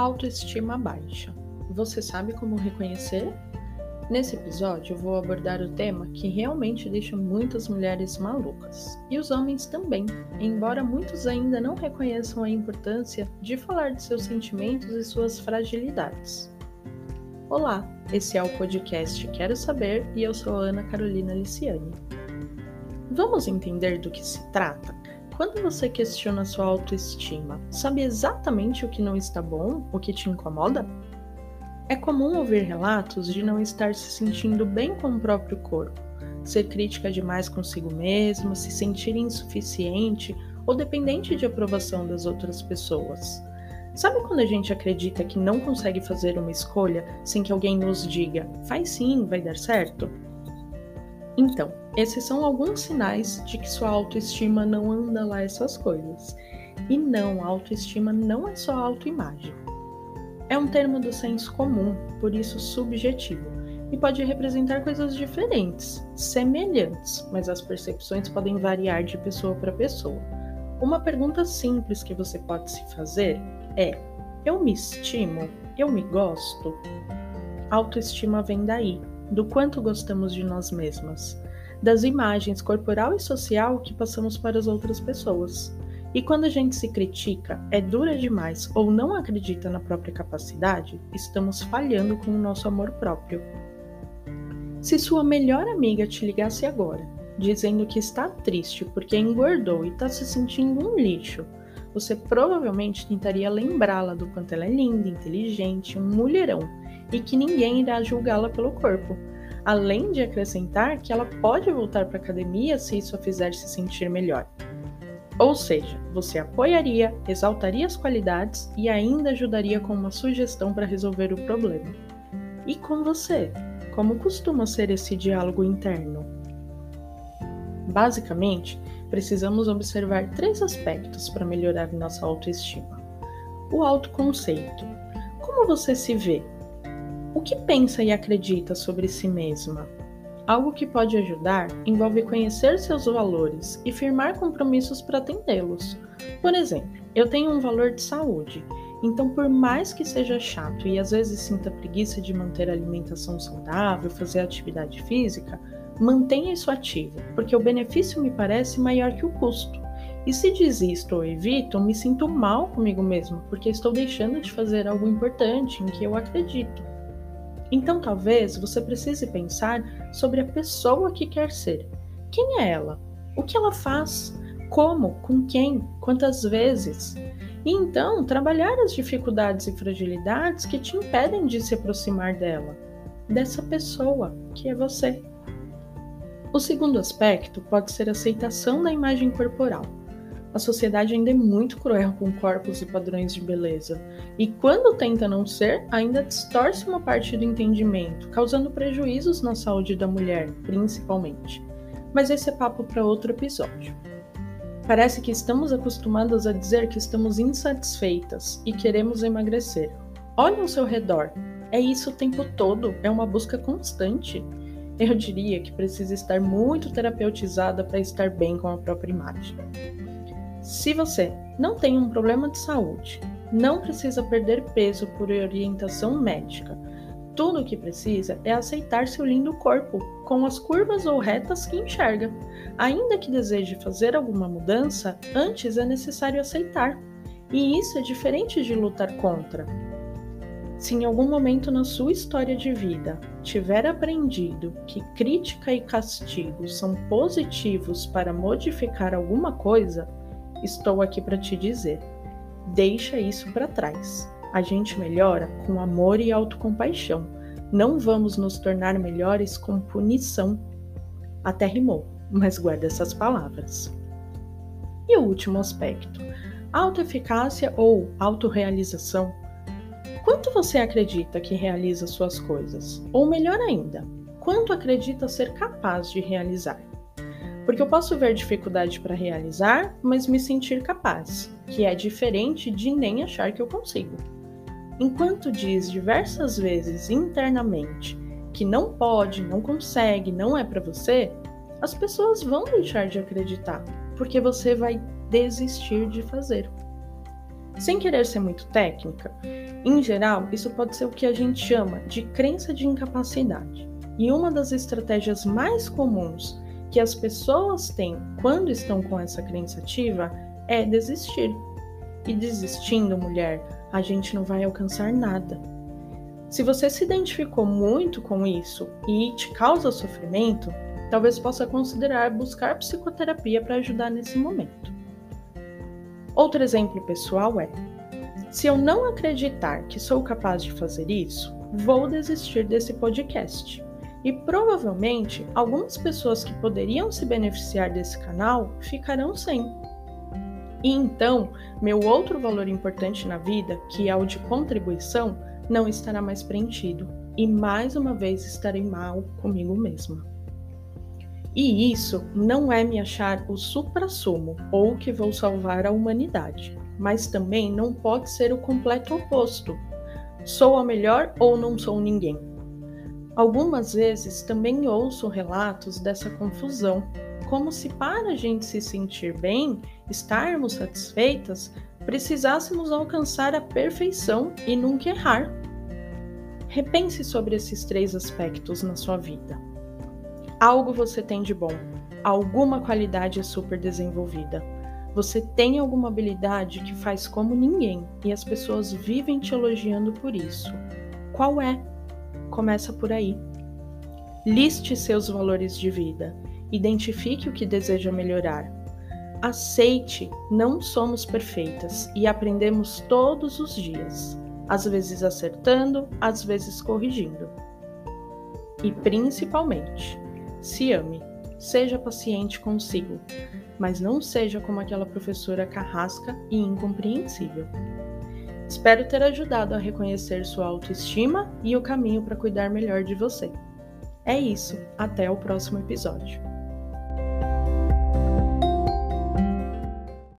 Autoestima baixa. Você sabe como reconhecer? Nesse episódio, vou abordar o tema que realmente deixa muitas mulheres malucas, e os homens também, embora muitos ainda não reconheçam a importância de falar de seus sentimentos e suas fragilidades. Olá, esse é o podcast Quero Saber e eu sou Ana Carolina Liciani. Vamos entender do que se trata? Quando você questiona sua autoestima, sabe exatamente o que não está bom, o que te incomoda? É comum ouvir relatos de não estar se sentindo bem com o próprio corpo, ser crítica demais consigo mesma, se sentir insuficiente ou dependente de aprovação das outras pessoas. Sabe quando a gente acredita que não consegue fazer uma escolha sem que alguém nos diga, faz sim, vai dar certo? Então, esses são alguns sinais de que sua autoestima não anda lá essas coisas. E não, autoestima não é só autoimagem. É um termo do senso comum, por isso subjetivo, e pode representar coisas diferentes, semelhantes, mas as percepções podem variar de pessoa para pessoa. Uma pergunta simples que você pode se fazer é: eu me estimo? Eu me gosto? Autoestima vem daí, do quanto gostamos de nós mesmas, das imagens corporal e social que passamos para as outras pessoas. E quando a gente se critica, é dura demais ou não acredita na própria capacidade, estamos falhando com o nosso amor próprio. Se sua melhor amiga te ligasse agora, dizendo que está triste porque engordou e está se sentindo um lixo, você provavelmente tentaria lembrá-la do quanto ela é linda, inteligente, um mulherão e que ninguém irá julgá-la pelo corpo. Além de acrescentar que ela pode voltar para a academia se isso a fizer se sentir melhor. Ou seja, você apoiaria, exaltaria as qualidades e ainda ajudaria com uma sugestão para resolver o problema. E com você? Como costuma ser esse diálogo interno? Basicamente, precisamos observar três aspectos para melhorar nossa autoestima: o autoconceito. Como você se vê? O que pensa e acredita sobre si mesma? Algo que pode ajudar envolve conhecer seus valores e firmar compromissos para atendê-los. Por exemplo, eu tenho um valor de saúde, então, por mais que seja chato e às vezes sinta preguiça de manter a alimentação saudável, fazer atividade física, mantenha isso ativo, porque o benefício me parece maior que o custo. E se desisto ou evito, me sinto mal comigo mesmo, porque estou deixando de fazer algo importante em que eu acredito. Então talvez você precise pensar sobre a pessoa que quer ser. Quem é ela? O que ela faz? Como? Com quem? Quantas vezes? E então trabalhar as dificuldades e fragilidades que te impedem de se aproximar dela, dessa pessoa que é você. O segundo aspecto pode ser a aceitação da imagem corporal. A sociedade ainda é muito cruel com corpos e padrões de beleza, e quando tenta não ser, ainda distorce uma parte do entendimento, causando prejuízos na saúde da mulher, principalmente. Mas esse é papo para outro episódio. Parece que estamos acostumadas a dizer que estamos insatisfeitas e queremos emagrecer. Olhe ao seu redor. É isso o tempo todo, é uma busca constante. Eu diria que precisa estar muito terapeutizada para estar bem com a própria imagem. Se você não tem um problema de saúde, não precisa perder peso por orientação médica. Tudo o que precisa é aceitar seu lindo corpo, com as curvas ou retas que enxerga. Ainda que deseje fazer alguma mudança, antes é necessário aceitar. E isso é diferente de lutar contra. Se em algum momento na sua história de vida tiver aprendido que crítica e castigo são positivos para modificar alguma coisa, estou aqui para te dizer: deixa isso para trás. A gente melhora com amor e autocompaixão. Não vamos nos tornar melhores com punição. Até rimou, mas guarda essas palavras. E o último aspecto: autoeficácia ou autorrealização. Quanto você acredita que realiza suas coisas? Ou melhor ainda, quanto acredita ser capaz de realizar? Porque eu posso ver dificuldade para realizar, mas me sentir capaz, que é diferente de nem achar que eu consigo. Enquanto diz diversas vezes internamente que não pode, não consegue, não é para você, as pessoas vão deixar de acreditar, porque você vai desistir de fazer. Sem querer ser muito técnica, Em geral, isso pode ser o que a gente chama de crença de incapacidade. E uma das estratégias mais comuns que as pessoas têm quando estão com essa crença ativa é desistir. E desistindo, mulher, a gente não vai alcançar nada. Se você se identificou muito com isso e te causa sofrimento, talvez possa considerar buscar psicoterapia para ajudar nesse momento. Outro exemplo pessoal é: se eu não acreditar que sou capaz de fazer isso, vou desistir desse podcast. E provavelmente algumas pessoas que poderiam se beneficiar desse canal ficarão sem. E então, meu outro valor importante na vida, que é o de contribuição, não estará mais preenchido e mais uma vez estarei mal comigo mesma. E isso não é me achar o supra-sumo ou que vou salvar a humanidade, mas também não pode ser o completo oposto. Sou a melhor ou não sou ninguém. Algumas vezes também ouço relatos dessa confusão, como se para a gente se sentir bem, estarmos satisfeitas, precisássemos alcançar a perfeição e nunca errar. Repense sobre esses três aspectos na sua vida. Algo você tem de bom, alguma qualidade é super desenvolvida. Você tem alguma habilidade que faz como ninguém e as pessoas vivem te elogiando por isso. Qual é? Começa por aí. Liste seus valores de vida. Identifique o que deseja melhorar. Aceite, não somos perfeitas e aprendemos todos os dias, às vezes acertando, às vezes corrigindo. E principalmente, se ame, seja paciente consigo, mas não seja como aquela professora carrasca e incompreensível. Espero ter ajudado a reconhecer sua autoestima e o caminho para cuidar melhor de você. É isso, até o próximo episódio.